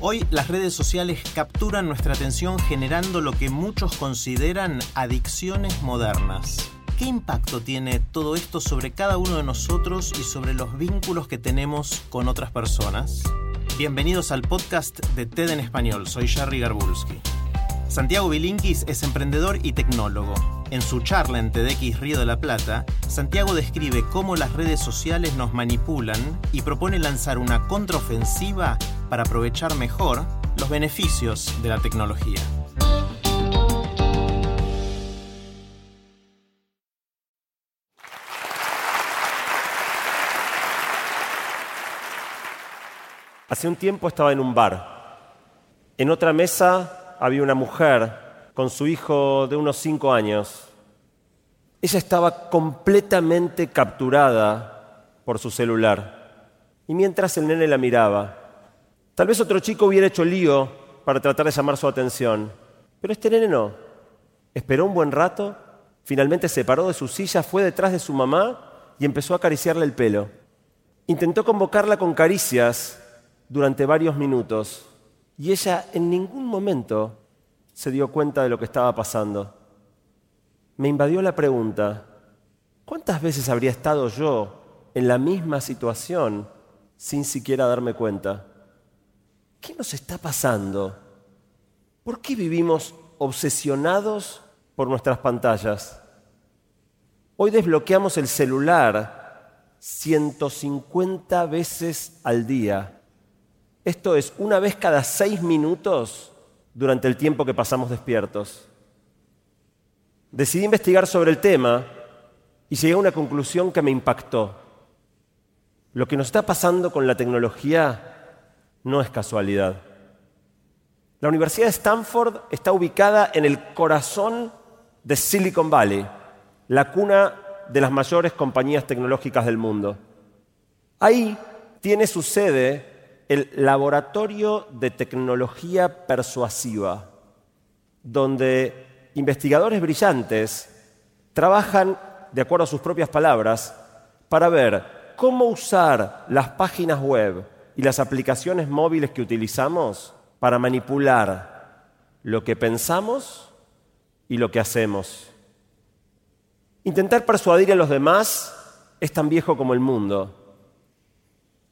Hoy las redes sociales capturan nuestra atención generando lo que muchos consideran adicciones modernas. ¿Qué impacto tiene todo esto sobre cada uno de nosotros y sobre los vínculos que tenemos con otras personas? Bienvenidos al podcast de TED en Español, soy Jerry Garbulski. Santiago Bilinkis es emprendedor y tecnólogo. En su charla en TEDx Río de la Plata, Santiago describe cómo las redes sociales nos manipulan y propone lanzar una contraofensiva para aprovechar mejor los beneficios de la tecnología. Hace un tiempo estaba en un bar. En otra mesa había una mujer con su hijo de unos cinco años. Ella estaba completamente capturada por su celular. Y mientras el nene la miraba, tal vez otro chico hubiera hecho lío para tratar de llamar su atención. Pero este nene no. Esperó un buen rato, finalmente se paró de su silla, fue detrás de su mamá y empezó a acariciarle el pelo. Intentó convocarla con caricias durante varios minutos y ella en ningún momento se dio cuenta de lo que estaba pasando. Me invadió la pregunta, ¿cuántas veces habría estado yo en la misma situación sin siquiera darme cuenta? ¿Qué nos está pasando? ¿Por qué vivimos obsesionados por nuestras pantallas? Hoy desbloqueamos el celular 150 veces al día. Esto es una vez cada seis minutos durante el tiempo que pasamos despiertos. Decidí investigar sobre el tema y llegué a una conclusión que me impactó. Lo que nos está pasando con la tecnología no es casualidad. La Universidad de Stanford está ubicada en el corazón de Silicon Valley, la cuna de las mayores compañías tecnológicas del mundo. Ahí tiene su sede el Laboratorio de Tecnología Persuasiva, donde investigadores brillantes trabajan, de acuerdo a sus propias palabras, para ver cómo usar las páginas web y las aplicaciones móviles que utilizamos para manipular lo que pensamos y lo que hacemos. Intentar persuadir a los demás es tan viejo como el mundo.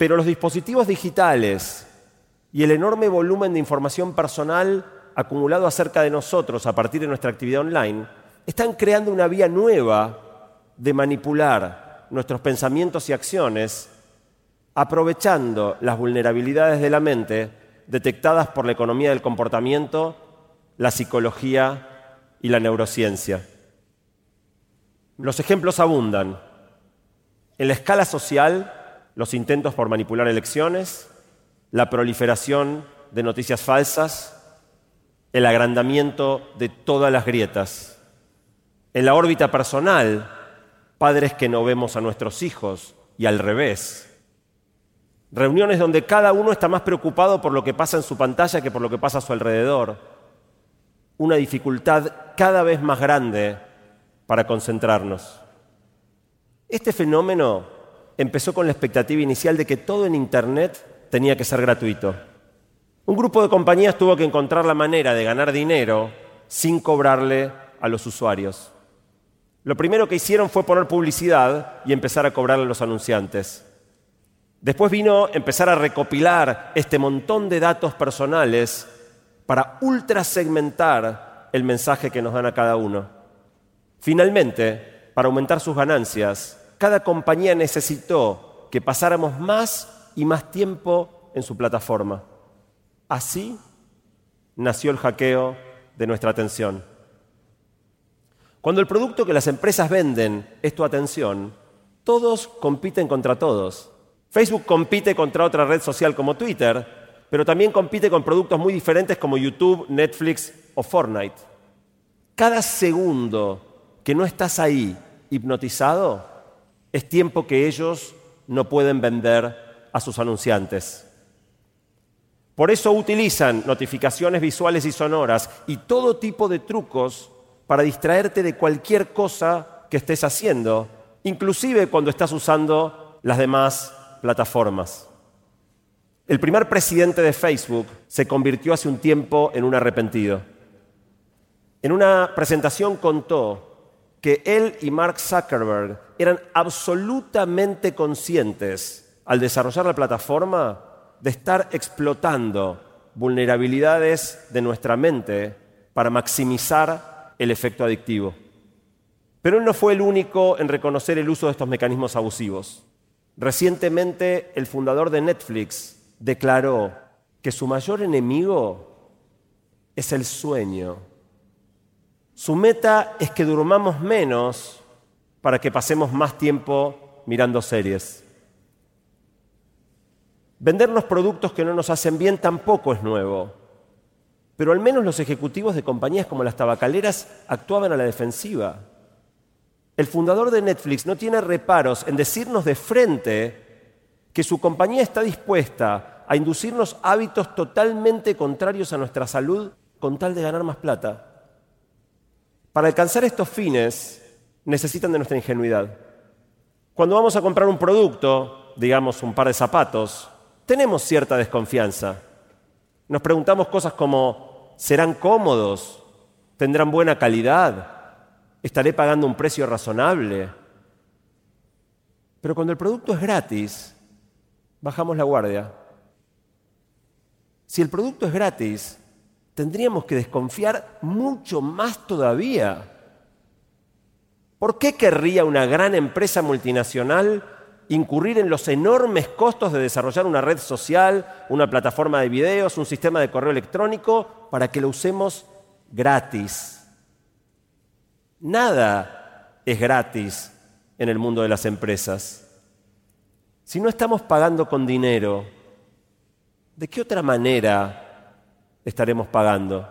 Pero los dispositivos digitales y el enorme volumen de información personal acumulado acerca de nosotros a partir de nuestra actividad online están creando una vía nueva de manipular nuestros pensamientos y acciones aprovechando las vulnerabilidades de la mente detectadas por la economía del comportamiento, la psicología y la neurociencia. Los ejemplos abundan. En la escala social, los intentos por manipular elecciones, la proliferación de noticias falsas, el agrandamiento de todas las grietas. En la órbita personal, padres que no vemos a nuestros hijos y al revés. Reuniones donde cada uno está más preocupado por lo que pasa en su pantalla que por lo que pasa a su alrededor. Una dificultad cada vez más grande para concentrarnos. Este fenómeno empezó con la expectativa inicial de que todo en Internet tenía que ser gratuito. Un grupo de compañías tuvo que encontrar la manera de ganar dinero sin cobrarle a los usuarios. Lo primero que hicieron fue poner publicidad y empezar a cobrar a los anunciantes. Después vino empezar a recopilar este montón de datos personales para ultra segmentar el mensaje que nos dan a cada uno. Finalmente, para aumentar sus ganancias, cada compañía necesitó que pasáramos más y más tiempo en su plataforma. Así nació el hackeo de nuestra atención. Cuando el producto que las empresas venden es tu atención, todos compiten contra todos. Facebook compite contra otra red social como Twitter, pero también compite con productos muy diferentes como YouTube, Netflix o Fortnite. Cada segundo que no estás ahí hipnotizado es tiempo que ellos no pueden vender a sus anunciantes. Por eso utilizan notificaciones visuales y sonoras y todo tipo de trucos para distraerte de cualquier cosa que estés haciendo, inclusive cuando estás usando las demás plataformas. El primer presidente de Facebook se convirtió hace un tiempo en un arrepentido. En una presentación contó que él y Mark Zuckerberg eran absolutamente conscientes al desarrollar la plataforma de estar explotando vulnerabilidades de nuestra mente para maximizar el efecto adictivo. Pero él no fue el único en reconocer el uso de estos mecanismos abusivos. Recientemente, el fundador de Netflix declaró que su mayor enemigo es el sueño. Su meta es que durmamos menos para que pasemos más tiempo mirando series. Vendernos productos que no nos hacen bien tampoco es nuevo. Pero al menos los ejecutivos de compañías como las tabacaleras actuaban a la defensiva. El fundador de Netflix no tiene reparos en decirnos de frente que su compañía está dispuesta a inducirnos hábitos totalmente contrarios a nuestra salud con tal de ganar más plata. Para alcanzar estos fines necesitan de nuestra ingenuidad. Cuando vamos a comprar un producto, digamos un par de zapatos, tenemos cierta desconfianza. Nos preguntamos cosas como, ¿Serán cómodos? ¿Tendrán buena calidad? ¿Estaré pagando un precio razonable? Pero cuando el producto es gratis, bajamos la guardia. Si el producto es gratis, tendríamos que desconfiar mucho más todavía. ¿Por qué querría una gran empresa multinacional incurrir en los enormes costos de desarrollar una red social, una plataforma de videos, un sistema de correo electrónico para que lo usemos gratis. Nada es gratis en el mundo de las empresas. Si no estamos pagando con dinero, ¿de qué otra manera estaremos pagando?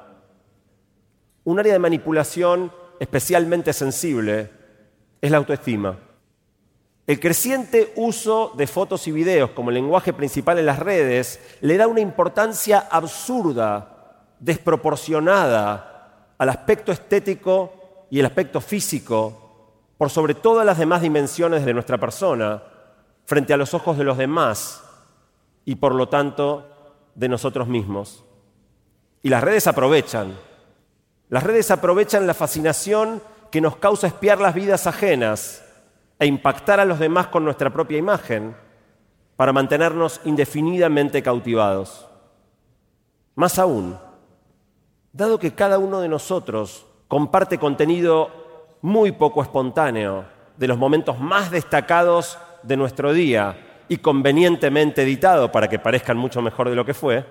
Un área de manipulación especialmente sensible es la autoestima. El creciente uso de fotos y videos como lenguaje principal en las redes le da una importancia absurda, desproporcionada al aspecto estético y el aspecto físico por sobre todas las demás dimensiones de nuestra persona frente a los ojos de los demás y por lo tanto de nosotros mismos. Y las redes aprovechan. Las redes aprovechan la fascinación que nos causa espiar las vidas ajenas e impactar a los demás con nuestra propia imagen para mantenernos indefinidamente cautivados. Más aún, dado que cada uno de nosotros comparte contenido muy poco espontáneo de los momentos más destacados de nuestro día y convenientemente editado para que parezcan mucho mejor de lo que fue,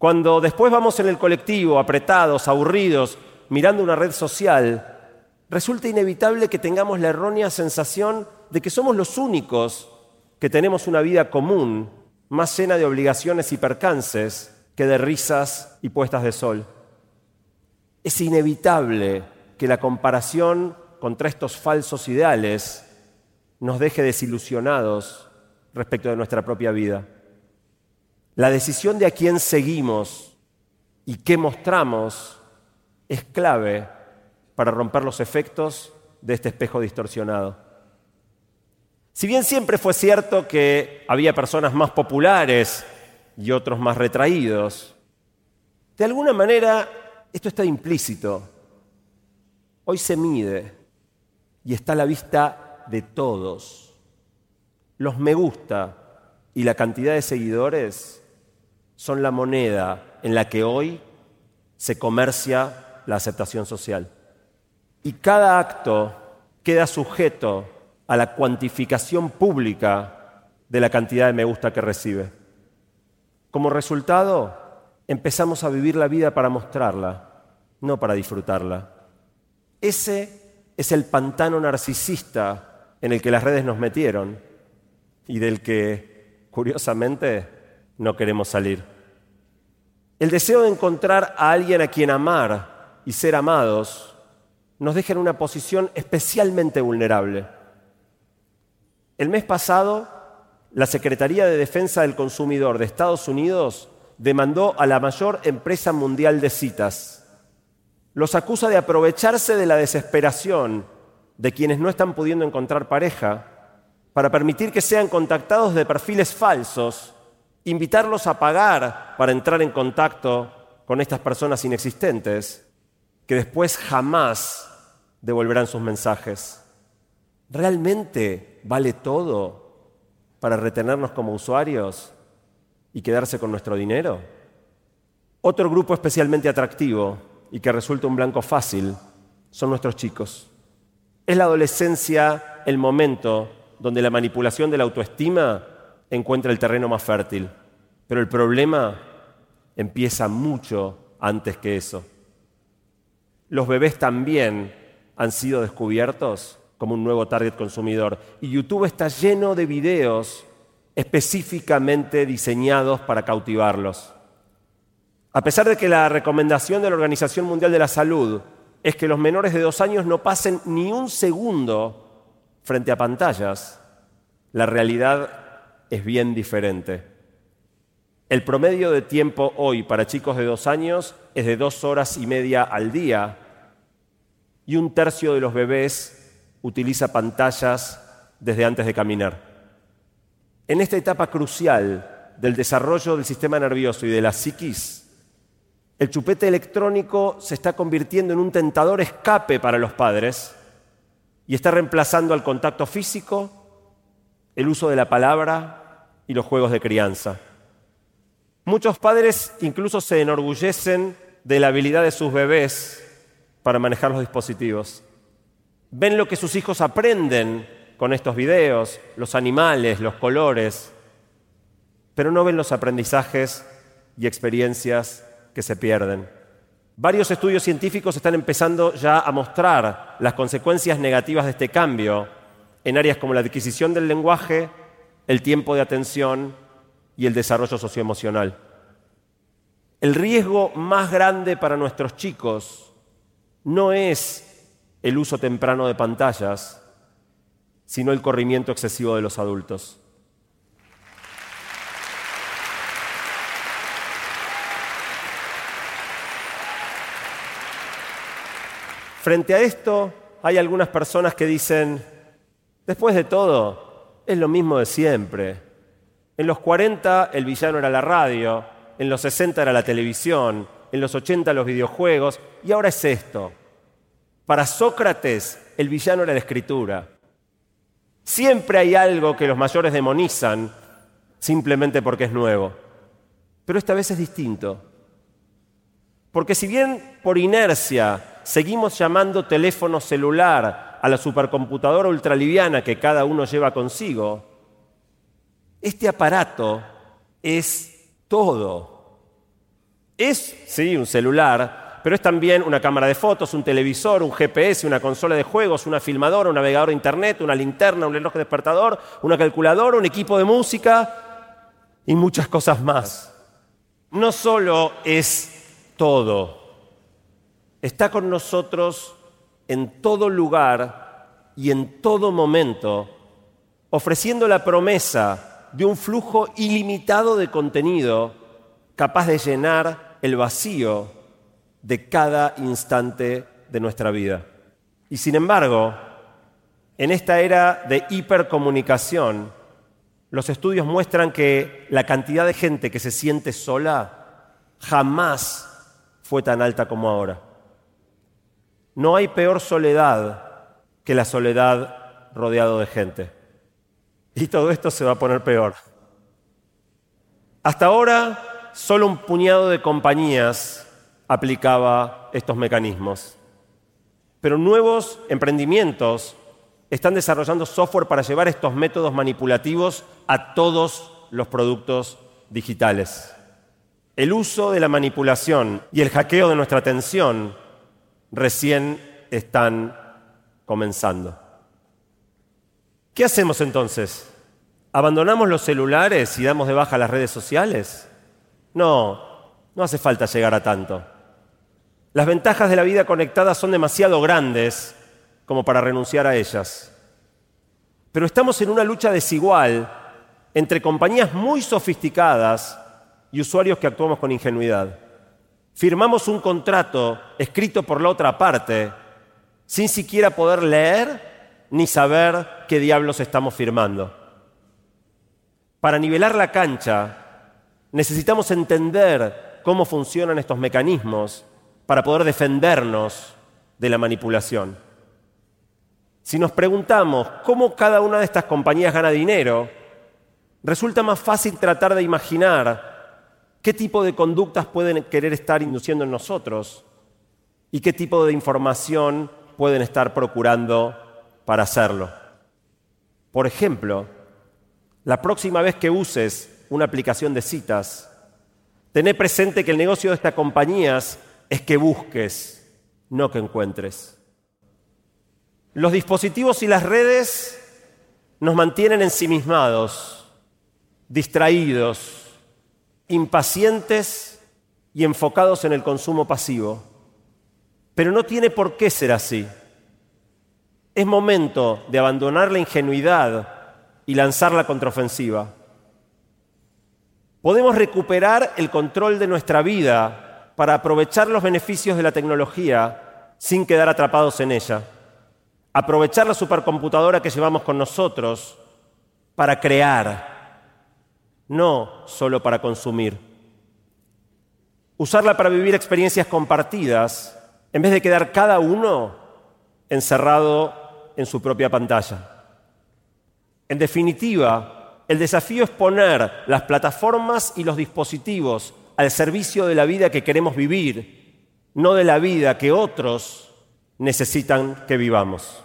cuando después vamos en el colectivo apretados, aburridos, mirando una red social, resulta inevitable que tengamos la errónea sensación de que somos los únicos que tenemos una vida común, más llena de obligaciones y percances que de risas y puestas de sol. Es inevitable que la comparación contra estos falsos ideales nos deje desilusionados respecto de nuestra propia vida. La decisión de a quién seguimos y qué mostramos es clave para romper los efectos de este espejo distorsionado. Si bien siempre fue cierto que había personas más populares y otros más retraídos, de alguna manera esto está implícito. hoy se mide y está a la vista de todos. Los me gusta y la cantidad de seguidores son la moneda en la que hoy se comercia la aceptación social. Y cada acto queda sujeto a la cuantificación pública de la cantidad de me gusta que recibe. Como resultado, empezamos a vivir la vida para mostrarla, no para disfrutarla. Ese es el pantano narcisista en el que las redes nos metieron y del que, curiosamente, no queremos salir. El deseo de encontrar a alguien a quien amar y ser amados nos deja en una posición especialmente vulnerable. El mes pasado, la Secretaría de Defensa del Consumidor de Estados Unidos demandó a la mayor empresa mundial de citas. Los acusa de aprovecharse de la desesperación de quienes no están pudiendo encontrar pareja para permitir que sean contactados de perfiles falsos, invitarlos a pagar para entrar en contacto con estas personas inexistentes, que después jamás devolverán sus mensajes. ¿Realmente vale todo para retenernos como usuarios y quedarse con nuestro dinero? Otro grupo especialmente atractivo y que resulta un blanco fácil son nuestros chicos. Es la adolescencia el momento donde la manipulación de la autoestima encuentra el terreno más fértil. Pero el problema empieza mucho antes que eso. Los bebés también han sido descubiertos como un nuevo target consumidor y YouTube está lleno de videos específicamente diseñados para cautivarlos. A pesar de que la recomendación de la Organización Mundial de la Salud es que los menores de dos años no pasen ni un segundo frente a pantallas, la realidad es bien diferente. El promedio de tiempo hoy para chicos de dos años es de dos horas y media al día y un tercio de los bebés utiliza pantallas desde antes de caminar. En esta etapa crucial del desarrollo del sistema nervioso y de la psiquis, el chupete electrónico se está convirtiendo en un tentador escape para los padres y está reemplazando al contacto físico, el uso de la palabra y los juegos de crianza. Muchos padres incluso se enorgullecen de la habilidad de sus bebés para manejar los dispositivos. Ven lo que sus hijos aprenden con estos videos, los animales, los colores, pero no ven los aprendizajes y experiencias que se pierden. Varios estudios científicos están empezando ya a mostrar las consecuencias negativas de este cambio en áreas como la adquisición del lenguaje, el tiempo de atención y el desarrollo socioemocional. El riesgo más grande para nuestros chicos no es el uso temprano de pantallas, sino el corrimiento excesivo de los adultos. Frente a esto, hay algunas personas que dicen, después de todo, es lo mismo de siempre. En los 40 el villano era la radio, en los 60 era la televisión, en los 80 los videojuegos, y ahora es esto. Para Sócrates el villano era la escritura. Siempre hay algo que los mayores demonizan simplemente porque es nuevo. Pero esta vez es distinto. Porque si bien por inercia seguimos llamando teléfono celular a la supercomputadora ultraliviana que cada uno lleva consigo, este aparato es todo. Es, sí, un celular, pero es también una cámara de fotos, un televisor, un GPS, una consola de juegos, una filmadora, un navegador de internet, una linterna, un reloj despertador, una calculadora, un equipo de música y muchas cosas más. No solo es todo, está con nosotros en todo lugar y en todo momento, ofreciendo la promesa de un flujo ilimitado de contenido capaz de llenar el vacío de cada instante de nuestra vida. Y sin embargo, en esta era de hipercomunicación, los estudios muestran que la cantidad de gente que se siente sola jamás fue tan alta como ahora. No hay peor soledad que la soledad rodeado de gente. Y todo esto se va a poner peor. Hasta ahora, solo un puñado de compañías aplicaba estos mecanismos. Pero nuevos emprendimientos están desarrollando software para llevar estos métodos manipulativos a todos los productos digitales. El uso de la manipulación y el hackeo de nuestra atención recién están comenzando. ¿Qué hacemos entonces? ¿Abandonamos los celulares y damos de baja las redes sociales? No, no hace falta llegar a tanto. Las ventajas de la vida conectada son demasiado grandes como para renunciar a ellas. Pero estamos en una lucha desigual entre compañías muy sofisticadas y usuarios que actuamos con ingenuidad. Firmamos un contrato escrito por la otra parte sin siquiera poder leer ni saber qué diablos estamos firmando. Para nivelar la cancha necesitamos entender cómo funcionan estos mecanismos para poder defendernos de la manipulación. Si nos preguntamos cómo cada una de estas compañías gana dinero, resulta más fácil tratar de imaginar qué tipo de conductas pueden querer estar induciendo en nosotros y qué tipo de información pueden estar procurando para hacerlo. Por ejemplo, la próxima vez que uses una aplicación de citas, tené presente que el negocio de estas compañías es que busques, no que encuentres. Los dispositivos y las redes nos mantienen ensimismados, distraídos, impacientes y enfocados en el consumo pasivo. Pero no tiene por qué ser así. Es momento de abandonar la ingenuidad y lanzar la contraofensiva. Podemos recuperar el control de nuestra vida para aprovechar los beneficios de la tecnología sin quedar atrapados en ella. Aprovechar la supercomputadora que llevamos con nosotros para crear, no solo para consumir. Usarla para vivir experiencias compartidas en vez de quedar cada uno encerrado en su propia pantalla. En definitiva, el desafío es poner las plataformas y los dispositivos al servicio de la vida que queremos vivir, no de la vida que otros necesitan que vivamos.